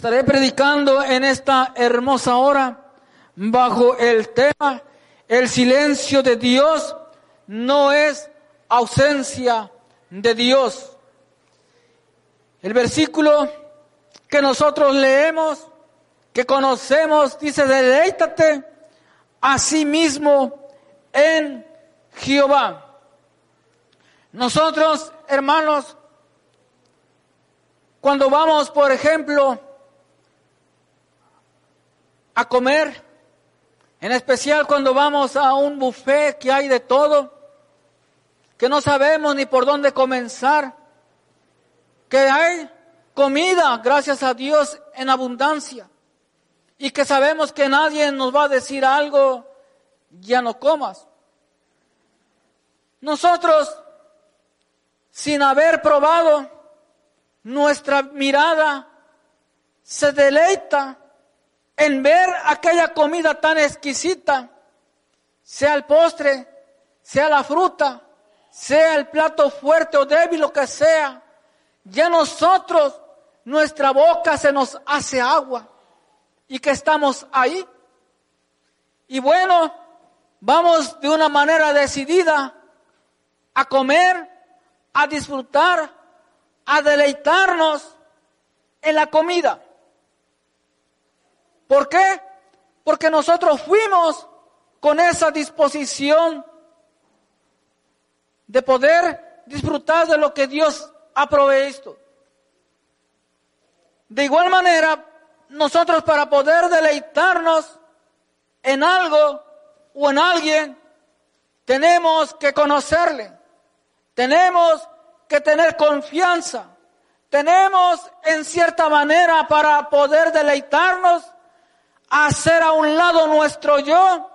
Estaré predicando en esta hermosa hora bajo el tema El silencio de Dios no es ausencia de Dios. El versículo que nosotros leemos, que conocemos, dice, deleítate a sí mismo en Jehová. Nosotros, hermanos, cuando vamos, por ejemplo, a comer, en especial cuando vamos a un buffet que hay de todo, que no sabemos ni por dónde comenzar, que hay comida, gracias a Dios, en abundancia, y que sabemos que nadie nos va a decir algo, ya no comas. Nosotros, sin haber probado, nuestra mirada se deleita en ver aquella comida tan exquisita, sea el postre, sea la fruta, sea el plato fuerte o débil, lo que sea, ya nosotros, nuestra boca se nos hace agua y que estamos ahí. Y bueno, vamos de una manera decidida a comer, a disfrutar, a deleitarnos en la comida. ¿Por qué? Porque nosotros fuimos con esa disposición de poder disfrutar de lo que Dios ha provisto. De igual manera, nosotros para poder deleitarnos en algo o en alguien, tenemos que conocerle, tenemos que tener confianza, tenemos en cierta manera para poder deleitarnos hacer a un lado nuestro yo,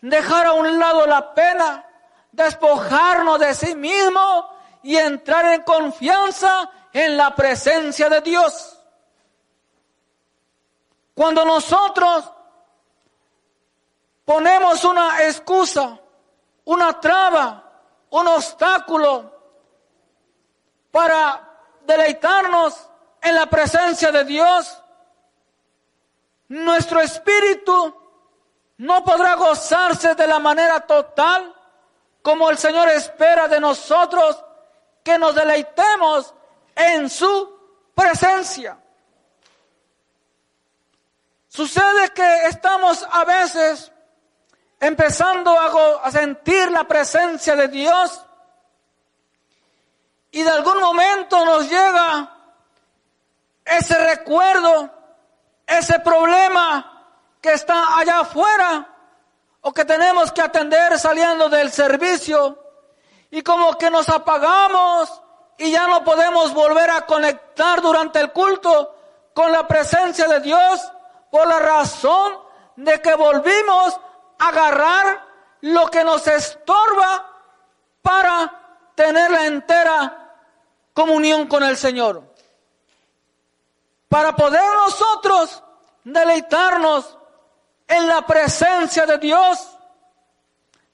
dejar a un lado la pena, despojarnos de sí mismo y entrar en confianza en la presencia de Dios. Cuando nosotros ponemos una excusa, una traba, un obstáculo para deleitarnos en la presencia de Dios, nuestro espíritu no podrá gozarse de la manera total como el Señor espera de nosotros que nos deleitemos en su presencia. Sucede que estamos a veces empezando a, sentir la presencia de Dios y de algún momento nos llega ese recuerdo ese problema que está allá afuera o que tenemos que atender saliendo del servicio. Y como que nos apagamos y ya no podemos volver a conectar durante el culto con la presencia de Dios por la razón de que volvimos a agarrar lo que nos estorba para tener la entera comunión con el Señor para poder nosotros deleitarnos en la presencia de Dios,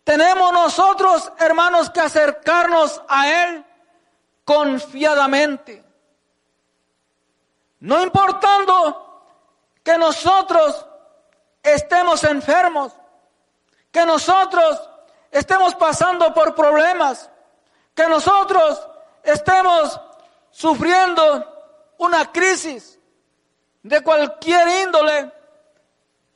tenemos nosotros, hermanos, que acercarnos a Él confiadamente. No importando que nosotros estemos enfermos, que nosotros estemos pasando por problemas, que nosotros estemos sufriendo una crisis, de cualquier índole,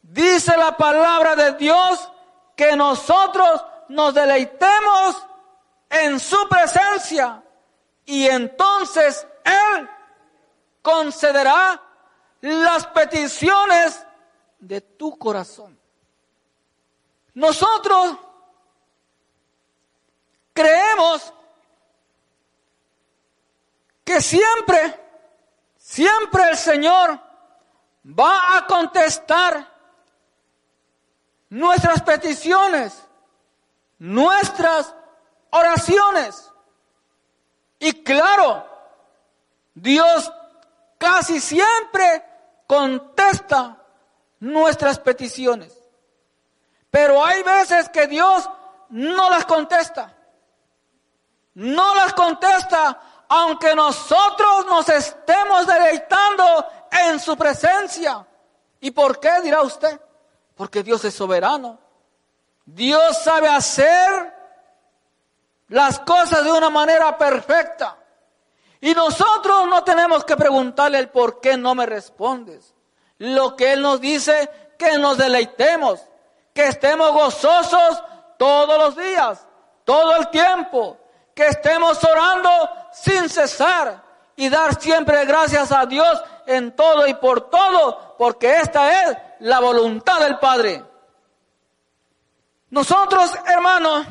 dice la palabra de Dios que nosotros nos deleitemos en su presencia y entonces Él concederá las peticiones de tu corazón. Nosotros creemos que siempre, siempre el Señor va a contestar nuestras peticiones, nuestras oraciones. Y claro, Dios casi siempre contesta nuestras peticiones. Pero hay veces que Dios no las contesta. No las contesta aunque nosotros nos estemos deleitando en su presencia. ¿Y por qué dirá usted? Porque Dios es soberano. Dios sabe hacer las cosas de una manera perfecta. Y nosotros no tenemos que preguntarle el por qué no me respondes. Lo que Él nos dice, que nos deleitemos, que estemos gozosos todos los días, todo el tiempo, que estemos orando sin cesar y dar siempre gracias a Dios en todo y por todo, porque esta es la voluntad del Padre. Nosotros, hermanos,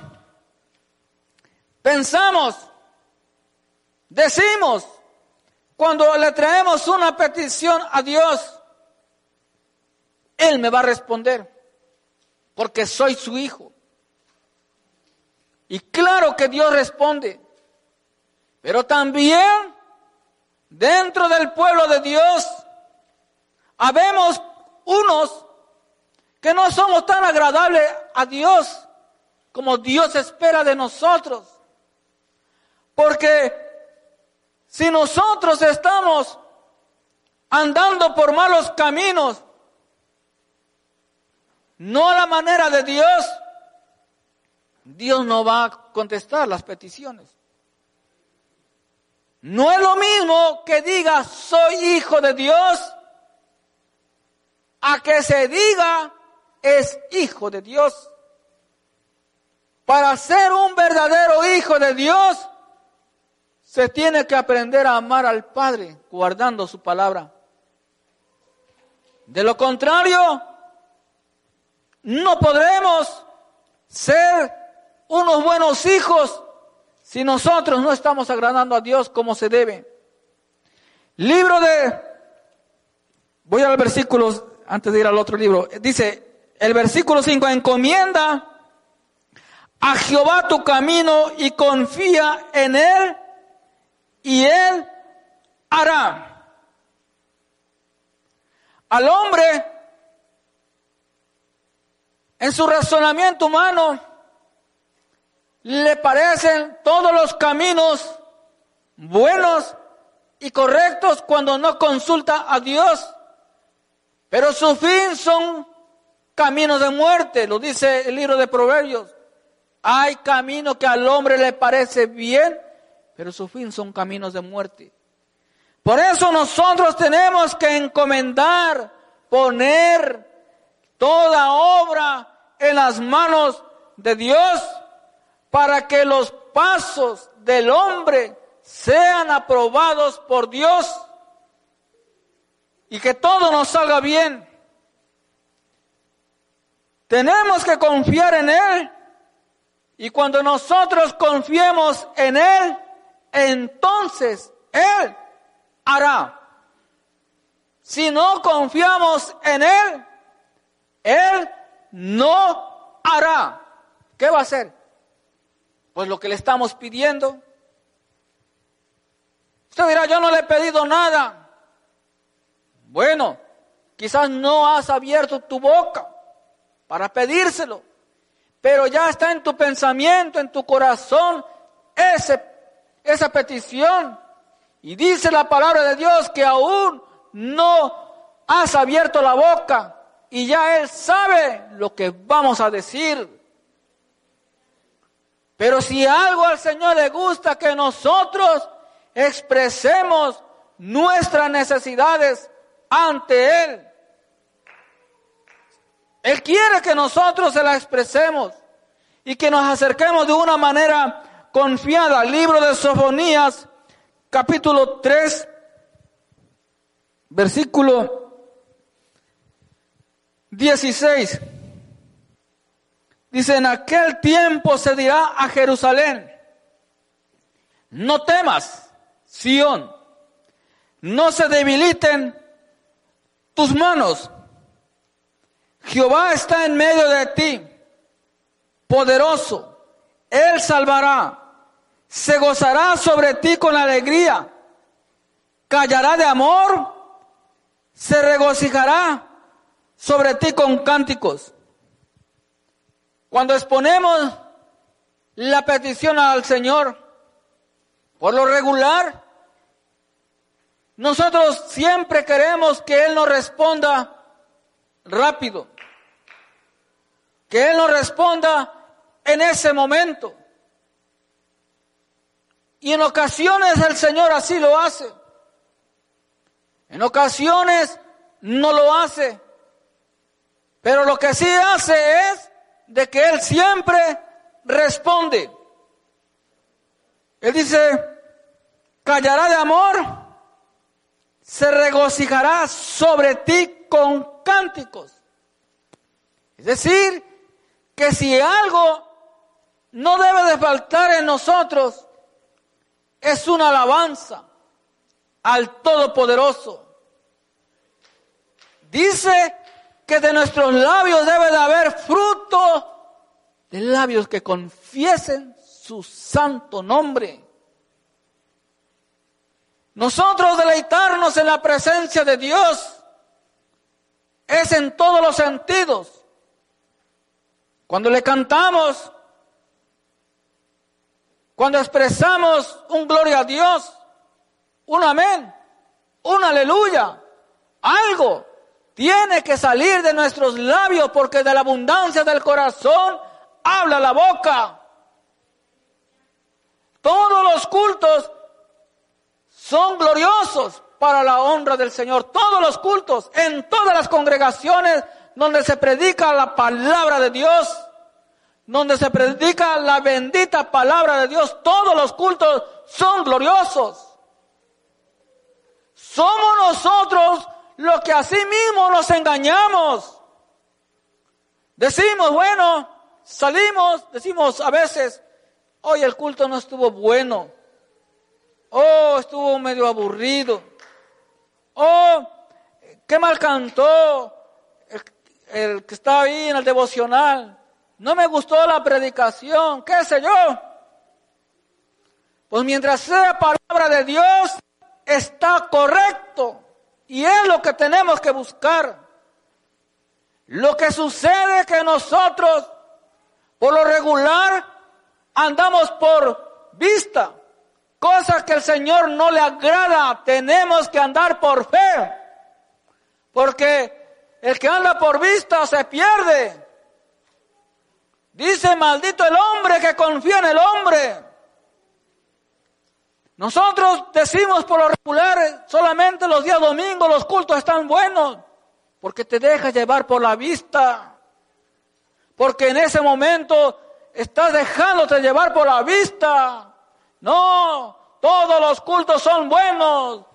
pensamos, decimos, cuando le traemos una petición a Dios, Él me va a responder, porque soy su hijo. Y claro que Dios responde, pero también dentro del pueblo de Dios habemos unos que no somos tan agradables a Dios como Dios espera de nosotros. Porque si nosotros estamos andando por malos caminos, no a la manera de Dios, Dios no va a contestar las peticiones. No es lo mismo que diga soy hijo de Dios a que se diga es hijo de Dios. Para ser un verdadero hijo de Dios, se tiene que aprender a amar al Padre guardando su palabra. De lo contrario, no podremos ser unos buenos hijos si nosotros no estamos agradando a Dios como se debe. Libro de, voy al versículo, antes de ir al otro libro, dice el versículo 5, encomienda a Jehová tu camino y confía en Él y Él hará. Al hombre, en su razonamiento humano, le parecen todos los caminos buenos y correctos cuando no consulta a Dios. Pero su fin son caminos de muerte, lo dice el libro de Proverbios. Hay caminos que al hombre le parece bien, pero su fin son caminos de muerte. Por eso nosotros tenemos que encomendar, poner toda obra en las manos de Dios para que los pasos del hombre sean aprobados por Dios y que todo nos salga bien. Tenemos que confiar en Él y cuando nosotros confiemos en Él, entonces Él hará. Si no confiamos en Él, Él no hará. ¿Qué va a hacer? Pues lo que le estamos pidiendo. Usted dirá, yo no le he pedido nada. Bueno, quizás no has abierto tu boca para pedírselo, pero ya está en tu pensamiento, en tu corazón, ese, esa petición. Y dice la palabra de Dios que aún no has abierto la boca y ya Él sabe lo que vamos a decir. Pero si algo al Señor le gusta que nosotros expresemos nuestras necesidades ante Él. Él quiere que nosotros se la expresemos y que nos acerquemos de una manera confiada. Libro de Sofonías, capítulo 3, versículo 16. Dice, en aquel tiempo se dirá a Jerusalén, no temas, Sión, no se debiliten tus manos. Jehová está en medio de ti, poderoso, Él salvará, se gozará sobre ti con alegría, callará de amor, se regocijará sobre ti con cánticos. Cuando exponemos la petición al Señor, por lo regular, nosotros siempre queremos que Él nos responda rápido, que Él nos responda en ese momento. Y en ocasiones el Señor así lo hace. En ocasiones no lo hace. Pero lo que sí hace es de que Él siempre responde. Él dice, callará de amor, se regocijará sobre ti con cánticos. Es decir, que si algo no debe de faltar en nosotros, es una alabanza al Todopoderoso. Dice que de nuestros labios debe de haber fruto de labios que confiesen su santo nombre. Nosotros deleitarnos en la presencia de Dios es en todos los sentidos. Cuando le cantamos, cuando expresamos un gloria a Dios, un amén, un aleluya, algo tiene que salir de nuestros labios porque de la abundancia del corazón habla la boca. Todos los cultos son gloriosos para la honra del Señor. Todos los cultos, en todas las congregaciones donde se predica la palabra de Dios, donde se predica la bendita palabra de Dios, todos los cultos son gloriosos. Somos nosotros los que a sí mismos nos engañamos. Decimos, bueno, salimos, decimos a veces, hoy el culto no estuvo bueno. Oh, estuvo medio aburrido. Oh, qué mal cantó el, que estaba ahí en el devocional. No me gustó la predicación, qué sé yo. Pues mientras sea palabra de Dios, está correcto. Y es lo que tenemos que buscar. Lo que sucede es que nosotros, por lo regular, andamos por vista. Cosas que el Señor no le agrada, tenemos que andar por fe. Porque el que anda por vista se pierde. Dice, maldito el hombre que confía en el hombre. Nosotros decimos por lo regular, solamente los días domingos los cultos están buenos, porque te dejas llevar por la vista. Porque en ese momento estás dejándote llevar por la vista. No, todos los cultos son buenos.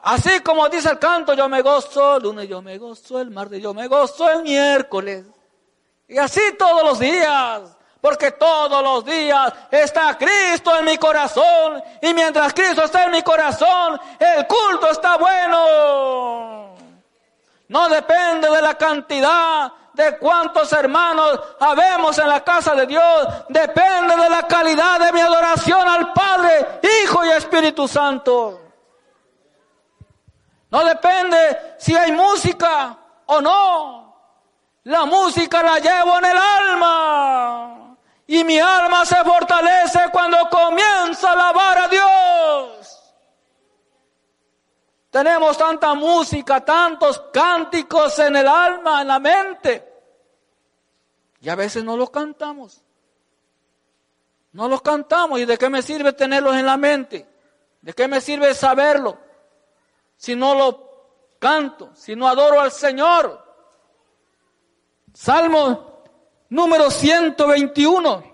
Así como dice el canto, yo me gozo, el lunes yo me gozo, el martes yo me gozo, el miércoles. Y así todos los días. Porque todos los días está Cristo en mi corazón. Y mientras Cristo está en mi corazón, el culto está bueno. No depende de la cantidad de cuántos hermanos habemos en la casa de Dios. Depende de la calidad de mi adoración al Padre, Hijo y Espíritu Santo. No depende si hay música o no. La música la llevo en el alma. Y mi alma se fortalece cuando comienza a alabar a Dios. Tenemos tanta música, tantos cánticos en el alma, en la mente. Y a veces no los cantamos. No los cantamos. ¿Y de qué me sirve tenerlos en la mente? ¿De qué me sirve saberlo? Si no lo canto, si no adoro al Señor. Salmo número 121,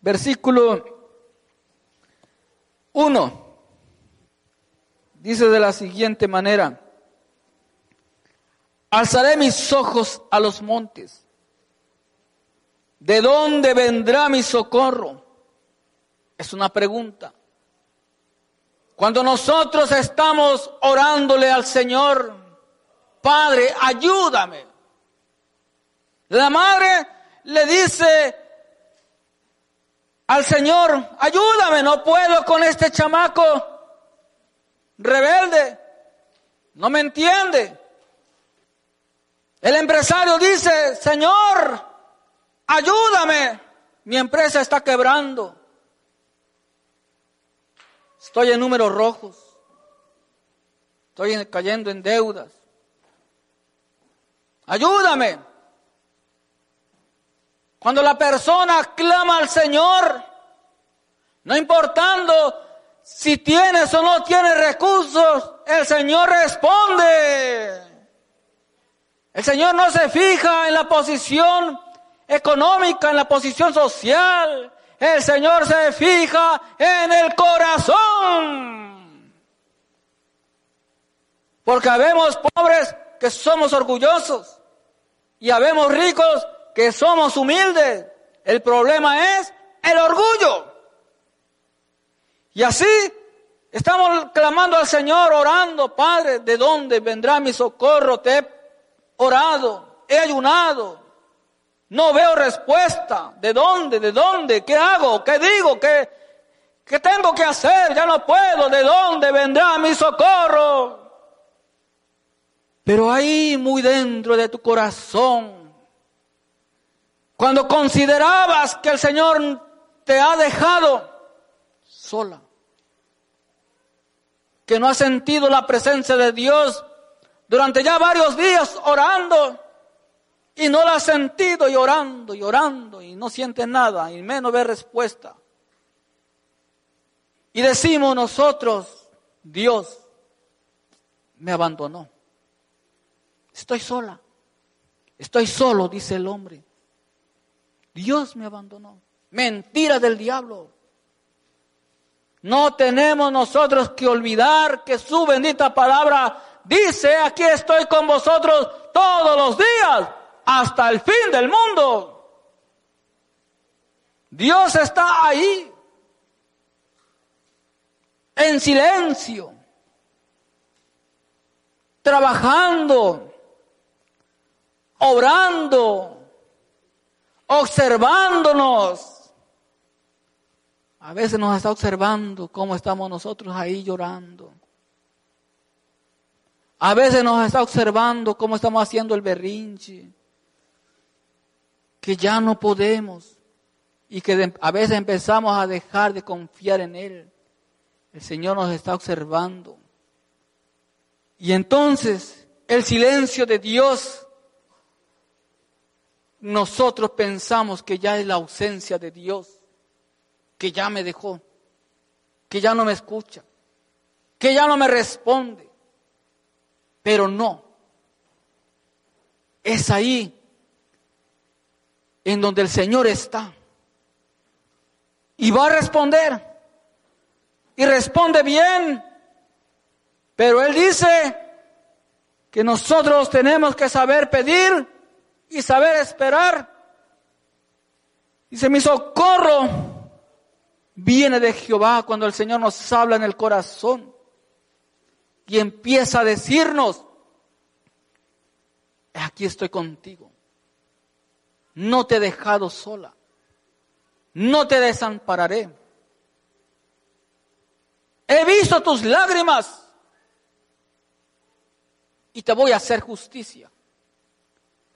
versículo 1. Dice de la siguiente manera, alzaré mis ojos a los montes. ¿De dónde vendrá mi socorro? Es una pregunta. Cuando nosotros estamos orándole al Señor, Padre, ayúdame. La madre le dice al Señor, ayúdame, no puedo con este chamaco rebelde, no me entiende. El empresario dice, Señor, ayúdame, mi empresa está quebrando. Estoy en números rojos. estoy cayendo en deudas. Ayúdame. Cuando la persona clama al Señor, no importando si tienes o no tienes recursos, el Señor responde. El Señor no se fija en la posición económica, en la posición social. El Señor se fija en el corazón. Porque habemos pobres que somos orgullosos y habemos ricos que somos humildes. El problema es el orgullo. Y así estamos clamando al Señor, orando, Padre, ¿de dónde vendrá mi socorro? Te he orado, he ayunado, no veo respuesta. ¿De dónde? ¿De dónde? ¿Qué hago? ¿Qué digo? ¿Qué, qué tengo que hacer? Ya no puedo. ¿De dónde vendrá mi socorro? Pero ahí muy dentro de tu corazón, cuando considerabas que el Señor te ha dejado sola, que no has sentido la presencia de Dios durante ya varios días orando y no la has sentido y orando y orando y no sientes nada y menos ve respuesta. Y decimos nosotros, Dios me abandonó. Estoy sola. Estoy solo, dice el hombre. Dios me abandonó. Mentira del diablo. No tenemos nosotros que olvidar que su bendita palabra dice, aquí estoy con vosotros todos los días hasta el fin del mundo. Dios está ahí, en silencio, trabajando, obrando, observándonos. A veces nos está observando cómo estamos nosotros ahí llorando. A veces nos está observando cómo estamos haciendo el berrinche. Que ya no podemos. Y que a veces empezamos a dejar de confiar en Él. El Señor nos está observando. Y entonces el silencio de Dios, nosotros pensamos que ya es la ausencia de Dios que ya me dejó, que ya no me escucha, que ya no me responde. Pero no. Es ahí en donde el Señor está. Y va a responder. Y responde bien. Pero Él dice que nosotros tenemos que saber pedir y saber esperar. Dice, mi socorro viene de Jehová cuando el Señor nos habla en el corazón y empieza a decirnos, aquí estoy contigo, no te he dejado sola, no te desampararé. He visto tus lágrimas y te voy a hacer justicia.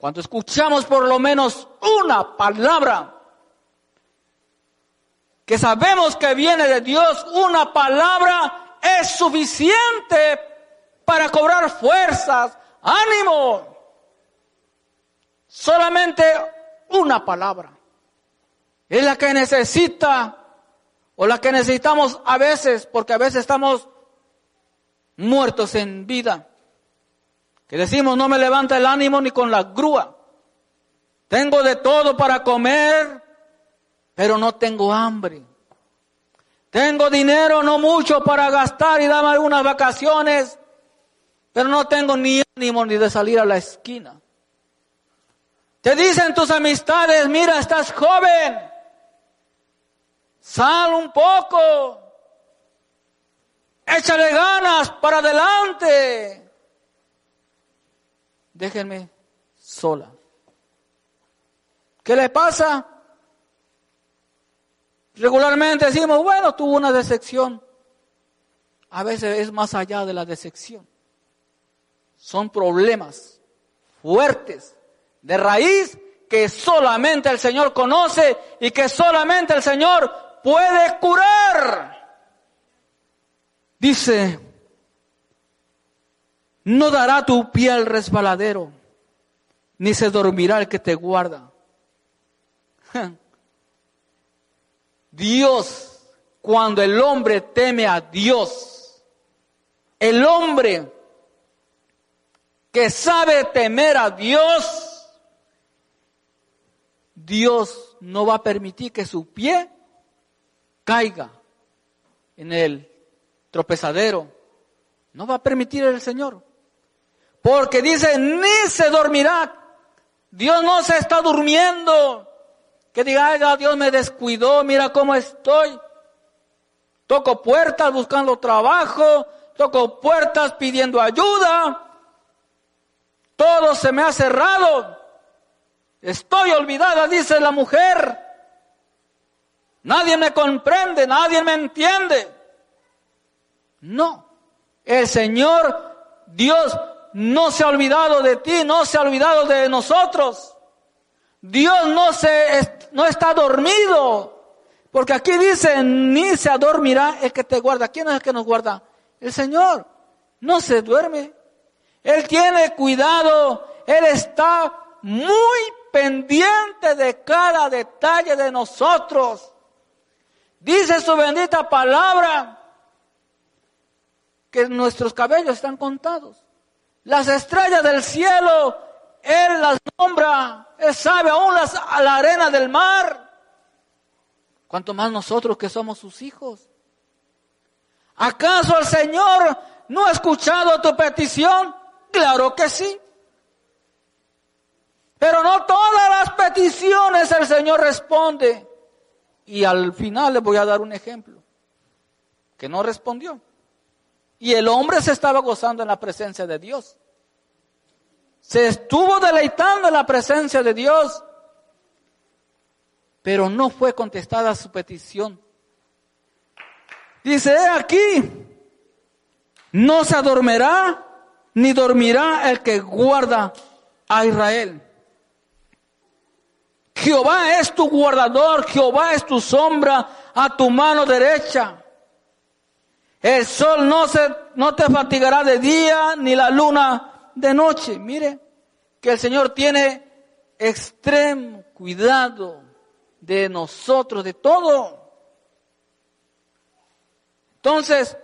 Cuando escuchamos por lo menos una palabra que sabemos que viene de Dios, una palabra es suficiente para cobrar fuerzas, ánimo. Solamente una palabra es la que necesita o la que necesitamos a veces, porque a veces estamos muertos en vida. Que decimos, no me levanta el ánimo ni con la grúa. Tengo de todo para comer, pero no tengo hambre. Tengo dinero, no mucho para gastar y darme algunas vacaciones, pero no tengo ni ánimo ni de salir a la esquina. Te dicen tus amistades, mira, estás joven, sal un poco, échale ganas para adelante. Déjenme sola. ¿Qué le pasa? Regularmente decimos, bueno, tuvo una decepción. A veces es más allá de la decepción. Son problemas fuertes, de raíz, que solamente el Señor conoce y que solamente el Señor puede curar. Dice No dará tu pie al resbaladero, ni se dormirá el que te guarda. Dios, cuando el hombre teme a Dios, el hombre que sabe temer a Dios, Dios no va a permitir que su pie caiga en el tropezadero. No va a permitir el Señor. Porque dice, ni se dormirá. Dios no se está durmiendo. Que diga, Ay, Dios me descuidó, mira cómo estoy. Toco puertas buscando trabajo, toco puertas pidiendo ayuda. Todo se me ha cerrado. Estoy olvidada, dice la mujer. Nadie me comprende, nadie me entiende. No, el Señor Dios no se ha olvidado de ti, no se ha olvidado de nosotros. Dios no, se, no está dormido. Porque aquí dice, ni se adormirá el que te guarda. ¿Quién es el que nos guarda? El Señor. No se duerme. Él tiene cuidado. Él está muy pendiente de cada detalle de nosotros. Dice su bendita palabra que nuestros cabellos están contados. Las estrellas del cielo, Él las nombra, Él sabe aún las, a la arena del mar. Cuanto más nosotros que somos sus hijos. ¿Acaso el Señor no ha escuchado tu petición? Claro que sí. Pero no todas las peticiones el Señor responde. Y al final les voy a dar un ejemplo. Que no respondió. Y el hombre se estaba gozando en la presencia de Dios. Se estuvo deleitando en la presencia de Dios. Pero no fue contestada su petición. Dice aquí, no se adormirá ni dormirá el que guarda a Israel. Jehová es tu guardador, Jehová es tu sombra a tu mano derecha. El sol no, se, no te fatigará de día, ni la luna de noche. Mire, que el Señor tiene extremo cuidado de nosotros, de todo. Entonces,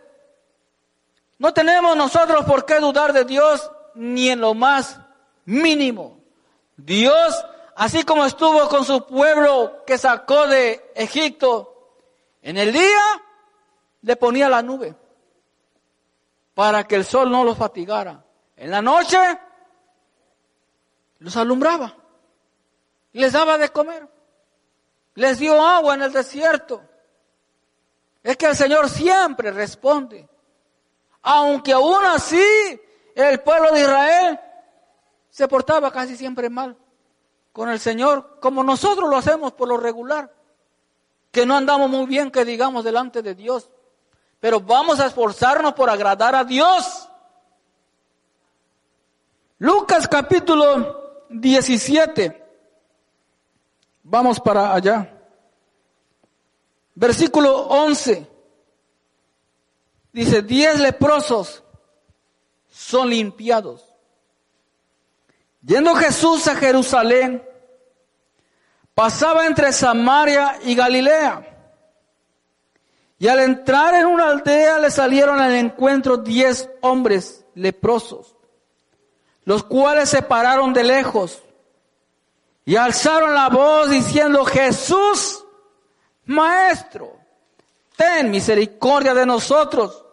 no tenemos nosotros por qué dudar de Dios ni en lo más mínimo. Dios, así como estuvo con su pueblo que sacó de Egipto, en el día le ponía la nube para que el sol no los fatigara. En la noche los alumbraba, les daba de comer, les dio agua en el desierto. Es que el Señor siempre responde. Aunque aún así el pueblo de Israel se portaba casi siempre mal con el Señor, como nosotros lo hacemos por lo regular, que no andamos muy bien, que digamos, delante de Dios, pero vamos a esforzarnos por agradar a Dios. Lucas capítulo 17, vamos para allá, versículo 11. Dice, diez leprosos son limpiados. Yendo Jesús a Jerusalén, pasaba entre Samaria y Galilea. Y al entrar en una aldea le salieron al encuentro diez hombres leprosos, los cuales se pararon de lejos y alzaron la voz diciendo, Jesús, Maestro, ten misericordia de nosotros.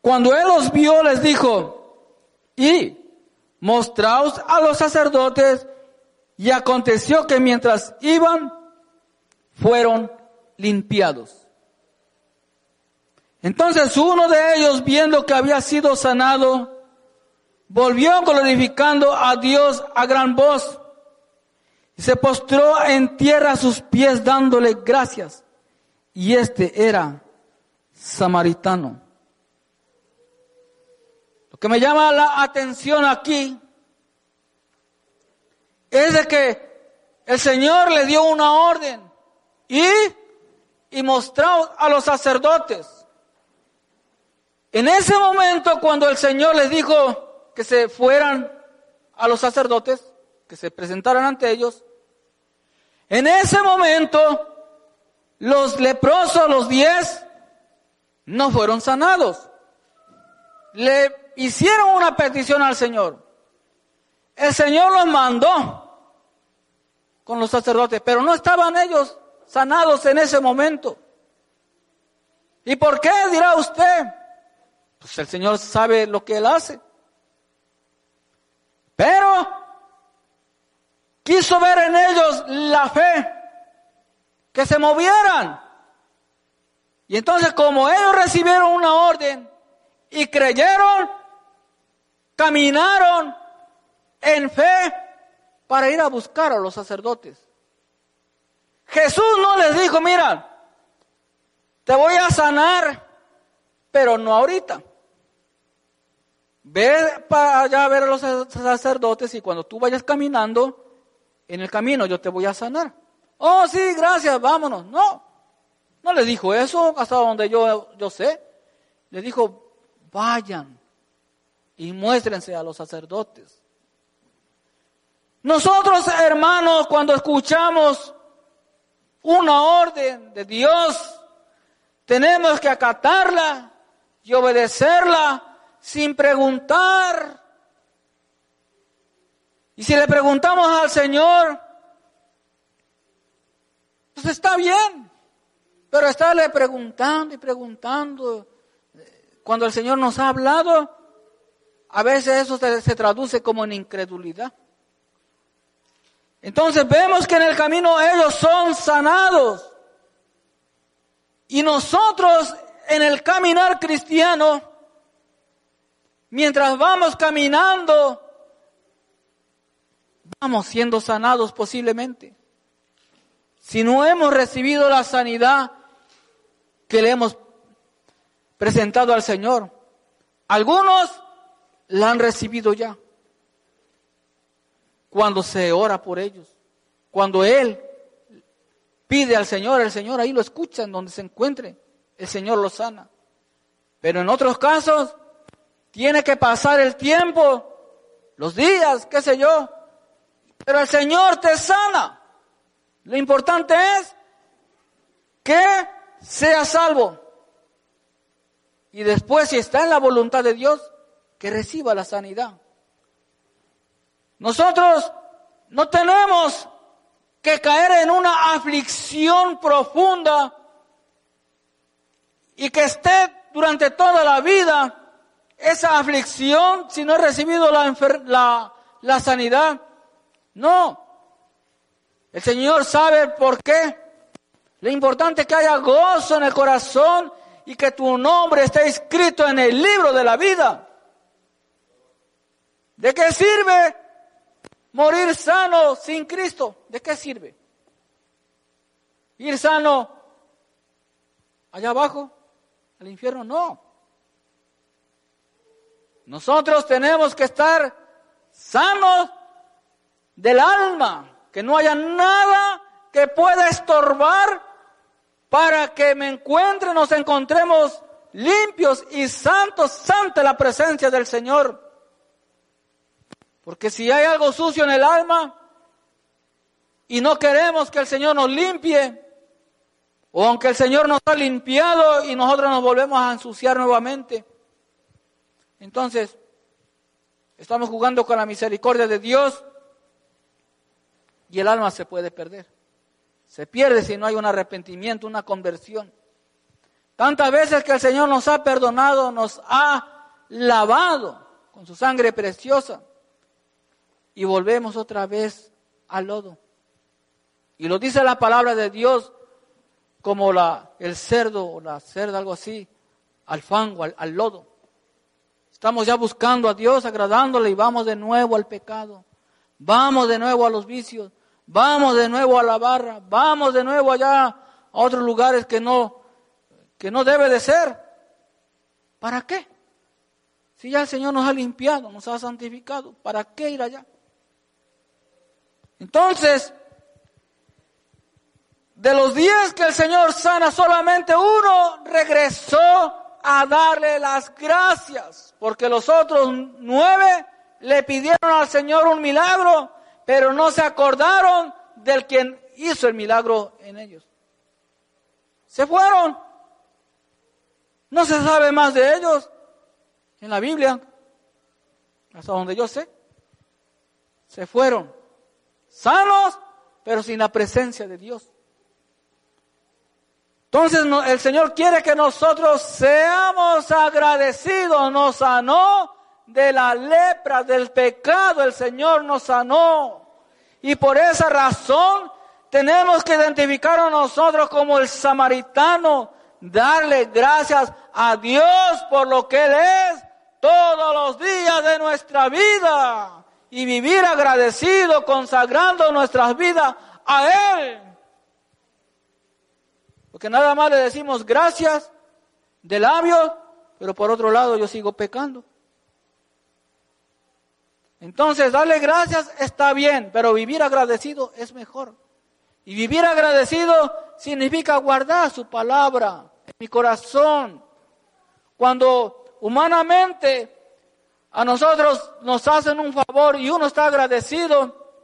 Cuando él los vio, les dijo, y mostraos a los sacerdotes, y aconteció que mientras iban, fueron limpiados. Entonces uno de ellos, viendo que había sido sanado, volvió glorificando a Dios a gran voz, y se postró en tierra a sus pies dándole gracias y este era samaritano. Lo que me llama la atención aquí es de que el Señor le dio una orden y, y mostró a los sacerdotes En ese momento, cuando el Señor les dijo que se fueran a los sacerdotes, que se presentaran ante ellos, en ese momento los leprosos, los diez, no fueron sanados. Le hicieron una petición al Señor. El Señor los mandó con los sacerdotes, pero no estaban ellos sanados en ese momento. ¿Y por qué dirá usted? Pues el Señor sabe lo que Él hace. Pero quiso ver en ellos la fe, que se movieran. Y entonces como ellos recibieron una orden y creyeron, caminaron en fe para ir a buscar a los sacerdotes. Jesús no les dijo, mira, te voy a sanar, pero no ahorita. Ve para allá a ver a los sacerdotes y cuando tú vayas caminando, en el camino yo te voy a sanar. Oh, sí, gracias, vámonos. No, no le dijo eso hasta donde yo, yo sé. Le dijo, vayan y muéstrense a los sacerdotes. Nosotros, hermanos, cuando escuchamos una orden de Dios, tenemos que acatarla y obedecerla sin preguntar. Y si le preguntamos al Señor, pues está bien, pero estarle preguntando y preguntando, cuando el Señor nos ha hablado, a veces eso se, se traduce como en incredulidad. Entonces vemos que en el camino ellos son sanados. Y nosotros en el caminar cristiano, mientras vamos caminando, vamos siendo sanados posiblemente. Si no hemos recibido la sanidad que le hemos presentado al Señor, algunos la han recibido ya. Cuando se ora por ellos, cuando Él pide al Señor, el Señor ahí lo escucha en donde se encuentre, el Señor lo sana. Pero en otros casos, tiene que pasar el tiempo, los días, qué sé yo, pero el Señor te sana. Lo importante es que sea salvo. Y después, si está en la voluntad de Dios, que reciba la sanidad. Nosotros no tenemos que caer en una aflicción profunda y que esté durante toda la vida esa aflicción si no he recibido la, la, la sanidad. No. El Señor sabe por qué. Lo importante es que haya gozo en el corazón y que tu nombre esté escrito en el libro de la vida. ¿De qué sirve morir sano sin Cristo? ¿De qué sirve? Ir sano allá abajo, al infierno, no. Nosotros tenemos que estar sanos del alma, que no haya nada que pueda estorbar para que me encuentre, nos encontremos limpios y santos ante la presencia del Señor. Porque si hay algo sucio en el alma y no queremos que el Señor nos limpie, o aunque el Señor nos ha limpiado y nosotros nos volvemos a ensuciar nuevamente, entonces estamos jugando con la misericordia de Dios y el alma se puede perder. Se pierde si no hay un arrepentimiento, una conversión. Tantas veces que el Señor nos ha perdonado, nos ha lavado con su sangre preciosa y volvemos otra vez al lodo. Y lo dice la palabra de Dios como la, el cerdo o la cerda, algo así, al fango, al, al lodo. Estamos ya buscando a Dios, agradándole y vamos de nuevo al pecado. Vamos de nuevo a los vicios. Vamos de nuevo a la barra, vamos de nuevo allá a otros lugares que no, que no debe de ser. ¿Para qué? Si ya el Señor nos ha limpiado, nos ha santificado, ¿para qué ir allá? Entonces, de los diez que el Señor sana, solamente uno regresó a darle las gracias, porque los otros nueve le pidieron al Señor un milagro, pero no se acordaron del quien hizo el milagro en ellos. Se fueron. No se sabe más de ellos en la Biblia, hasta donde yo sé. Se fueron sanos, pero sin la presencia de Dios. Entonces el Señor quiere que nosotros seamos agradecidos. Nos sanó de la lepra, del pecado. El Señor nos sanó. Y por esa razón tenemos que identificar a nosotros como el samaritano. Darle gracias a Dios por lo que Él es todos los días de nuestra vida. Y vivir agradecido, consagrando nuestras vidas a Él. Porque nada más le decimos gracias de labios, pero por otro lado yo sigo pecando. Entonces, darle gracias está bien, pero vivir agradecido es mejor. Y vivir agradecido significa guardar su palabra en mi corazón. Cuando humanamente a nosotros nos hacen un favor y uno está agradecido,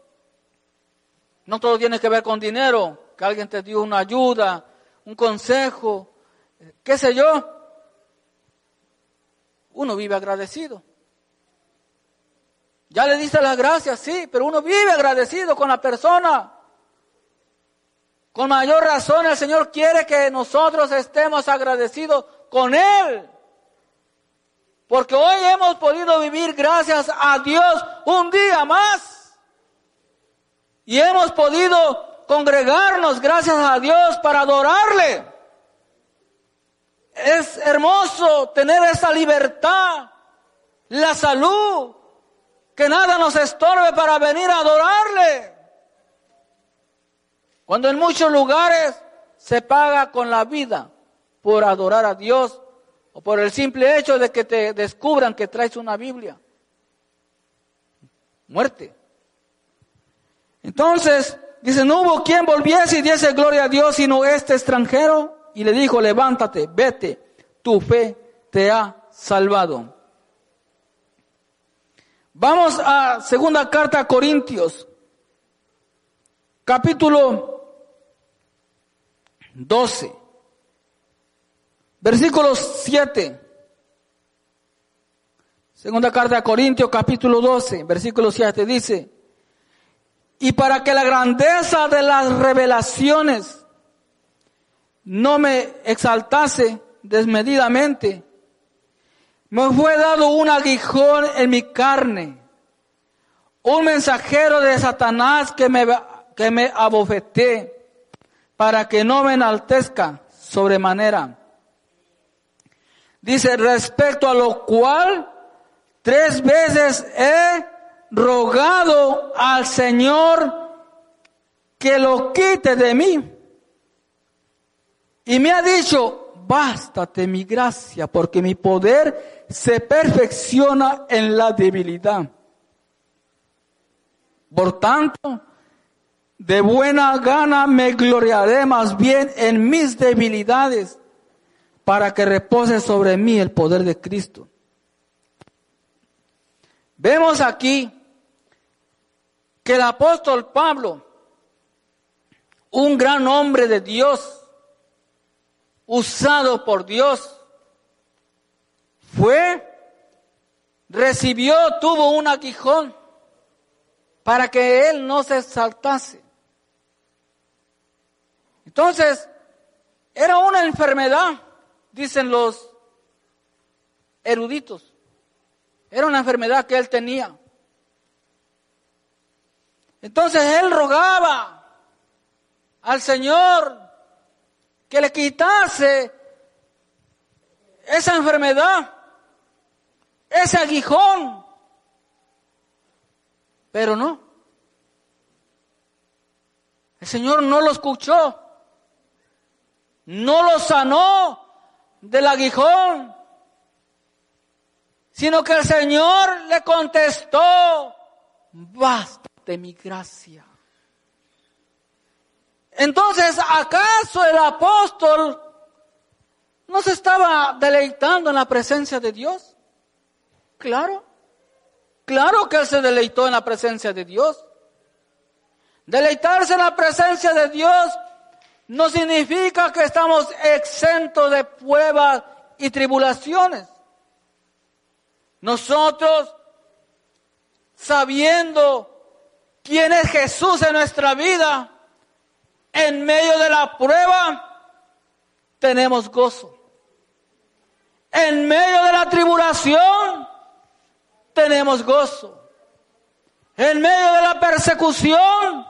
no todo tiene que ver con dinero, que alguien te dio una ayuda, un consejo, qué sé yo, uno vive agradecido. Ya le dice las gracias, sí, pero uno vive agradecido con la persona. Con mayor razón el Señor quiere que nosotros estemos agradecidos con Él. Porque hoy hemos podido vivir gracias a Dios un día más. Y hemos podido congregarnos, gracias a Dios, para adorarle. Es hermoso tener esa libertad, la salud, que nada nos estorbe para venir a adorarle. Cuando en muchos lugares se paga con la vida por adorar a Dios o por el simple hecho de que te descubran que traes una Biblia. Muerte. Entonces, Dice, no hubo quien volviese y diese gloria a Dios sino este extranjero. Y le dijo, levántate, vete, tu fe te ha salvado. Vamos a segunda carta a Corintios, capítulo 12, versículo 7. Segunda carta a Corintios, capítulo 12, versículo 7 dice, y para que la grandeza de las revelaciones no me exaltase desmedidamente, me fue dado un aguijón en mi carne, un mensajero de Satanás que me, que me abofeté para que no me enaltezca sobremanera. Dice, respecto a lo cual tres veces he rogado al Señor que lo quite de mí. Y me ha dicho, bástate mi gracia, porque mi poder se perfecciona en la debilidad. Por tanto, de buena gana me gloriaré más bien en mis debilidades, para que repose sobre mí el poder de Cristo. Vemos aquí que el apóstol Pablo, un gran hombre de Dios, usado por Dios, fue, recibió, tuvo un aguijón para que él no se exaltase. Entonces, era una enfermedad, dicen los eruditos. Era una enfermedad que él tenía. Entonces él rogaba al Señor que le quitase esa enfermedad, ese aguijón. Pero no. El Señor no lo escuchó. No lo sanó del aguijón. Sino que el Señor le contestó, basta de mi gracia. Entonces, ¿acaso el apóstol ¿no se estaba deleitando en la presencia de Dios? Claro, claro que él se deleitó en la presencia de Dios. Deleitarse en la presencia de Dios no significa que estamos exentos de pruebas y tribulaciones. Nosotros, sabiendo quién es Jesús en nuestra vida, en medio de la prueba, tenemos gozo. En medio de la tribulación, tenemos gozo. En medio de la persecución,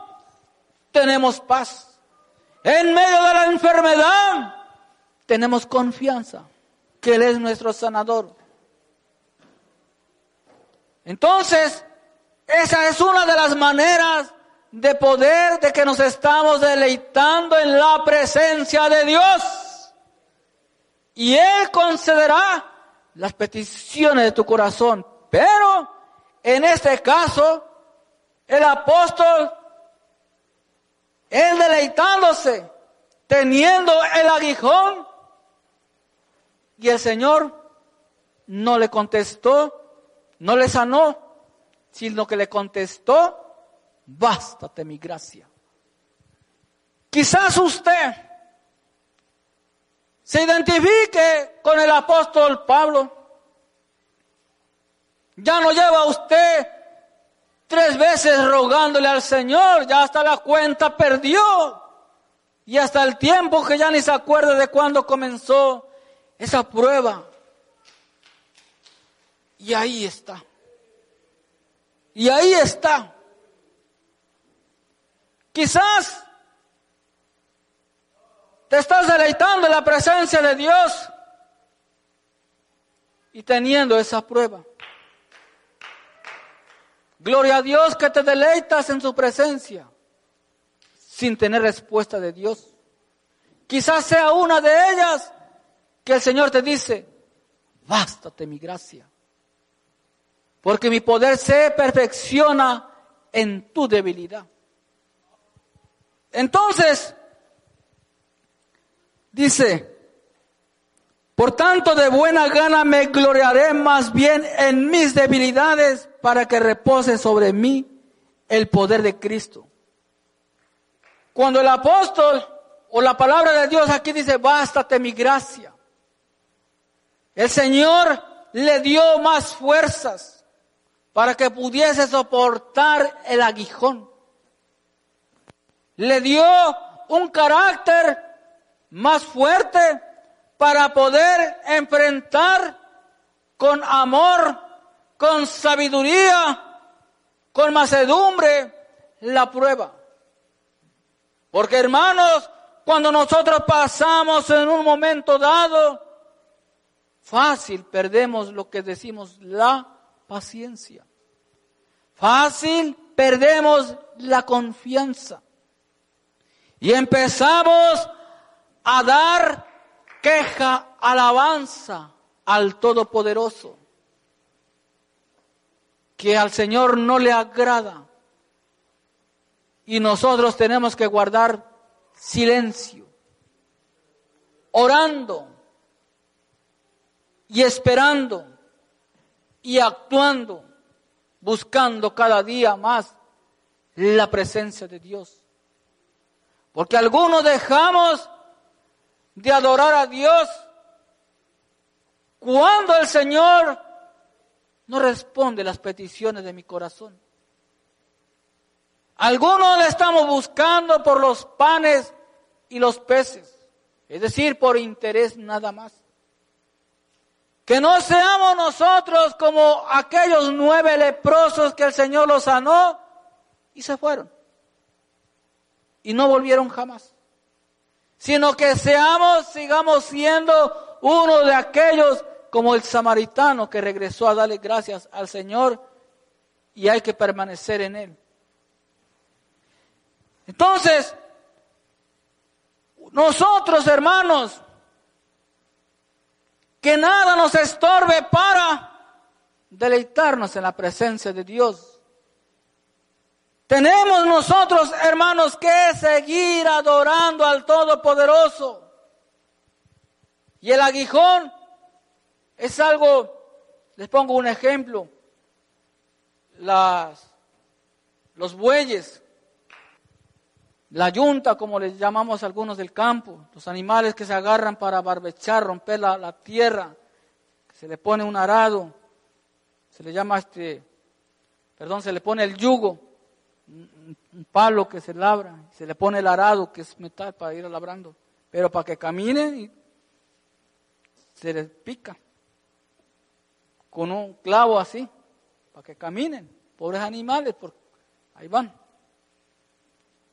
tenemos paz. En medio de la enfermedad, tenemos confianza que Él es nuestro sanador. Entonces, esa es una de las maneras de poder de que nos estamos deleitando en la presencia de Dios. Y Él concederá las peticiones de tu corazón. Pero en este caso, el apóstol, él deleitándose, teniendo el aguijón, y el Señor no le contestó, no le sanó, sino que le contestó, bástate mi gracia. Quizás usted se identifique con el apóstol Pablo. Ya no lleva usted tres veces rogándole al Señor, ya hasta la cuenta perdió. Y hasta el tiempo que ya ni se acuerda de cuándo comenzó esa prueba. Y ahí está. Y ahí está. Quizás te estás deleitando en la presencia de Dios y teniendo esa prueba. Gloria a Dios que te deleitas en su presencia sin tener respuesta de Dios. Quizás sea una de ellas que el Señor te dice, bástate mi gracia porque mi poder se perfecciona en tu debilidad. Entonces, dice, por tanto de buena gana me gloriaré más bien en mis debilidades para que repose sobre mí el poder de Cristo. Cuando el apóstol o la palabra de Dios aquí dice, bástate mi gracia, el Señor le dio más fuerzas para que pudiese soportar el aguijón. Le dio un carácter más fuerte para poder enfrentar con amor, con sabiduría, con macedumbre la prueba. Porque hermanos, cuando nosotros pasamos en un momento dado, fácil perdemos lo que decimos la paciencia. Fácil perdemos la confianza. Y empezamos a dar queja, alabanza al Todopoderoso, que al Señor no le agrada. Y nosotros tenemos que guardar silencio, orando y esperando y actuando, buscando cada día más la presencia de Dios. Porque algunos dejamos de adorar a Dios cuando el Señor no responde las peticiones de mi corazón. Algunos le estamos buscando por los panes y los peces, es decir, por interés nada más. Que no seamos nosotros como aquellos nueve leprosos que el Señor los sanó y se fueron. Y no volvieron jamás. Sino que seamos, sigamos siendo uno de aquellos como el samaritano que regresó a darle gracias al Señor y hay que permanecer en Él. Entonces, nosotros hermanos, que nada nos estorbe para deleitarnos en la presencia de Dios. Tenemos nosotros, hermanos, que seguir adorando al Todopoderoso. Y el aguijón es algo, les pongo un ejemplo, las, los bueyes, la yunta, como les llamamos algunos del campo, los animales que se agarran para barbechar, romper la, tierra, se le pone un arado, se le llama este, perdón, se le pone el yugo, un, palo que se labra, se le pone el arado que es metal para ir labrando, pero para que camine se les pica con un clavo así, para que caminen, pobres animales, porque ahí van.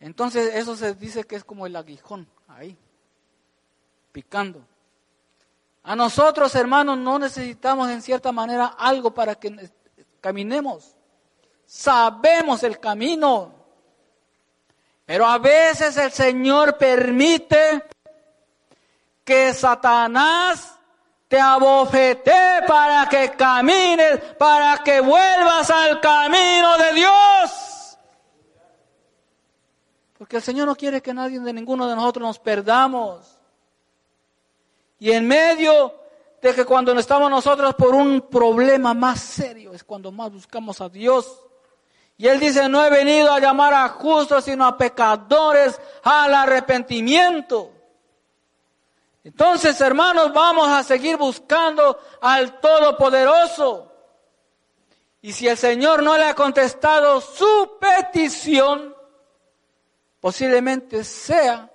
Entonces eso se dice que es como el aguijón, ahí, picando. A nosotros, hermanos, no necesitamos en cierta manera algo para que caminemos. Sabemos el camino. Pero a veces el Señor permite que Satanás te abofete para que camines, para que vuelvas al camino de Dios. Porque el Señor no quiere que nadie de ninguno de nosotros nos perdamos. Y en medio de que cuando estamos nosotros por un problema más serio es cuando más buscamos a Dios. Y Él dice, no he venido a llamar a justos, sino a pecadores al arrepentimiento. Entonces, hermanos, vamos a seguir buscando al Todopoderoso. Y si el Señor no le ha contestado su petición, posiblemente sea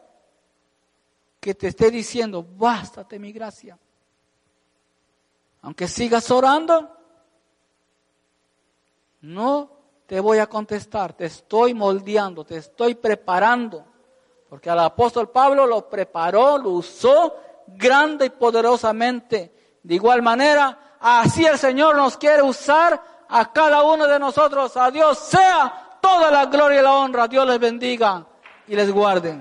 que te esté diciendo, bástate mi gracia. Aunque sigas orando, no te voy a contestar, te estoy moldeando, te estoy preparando. Porque al apóstol Pablo lo preparó, lo usó grande y poderosamente. De igual manera, así el Señor nos quiere usar a cada uno de nosotros. A Dios sea toda la gloria y la honra. Dios les bendiga y les guarde.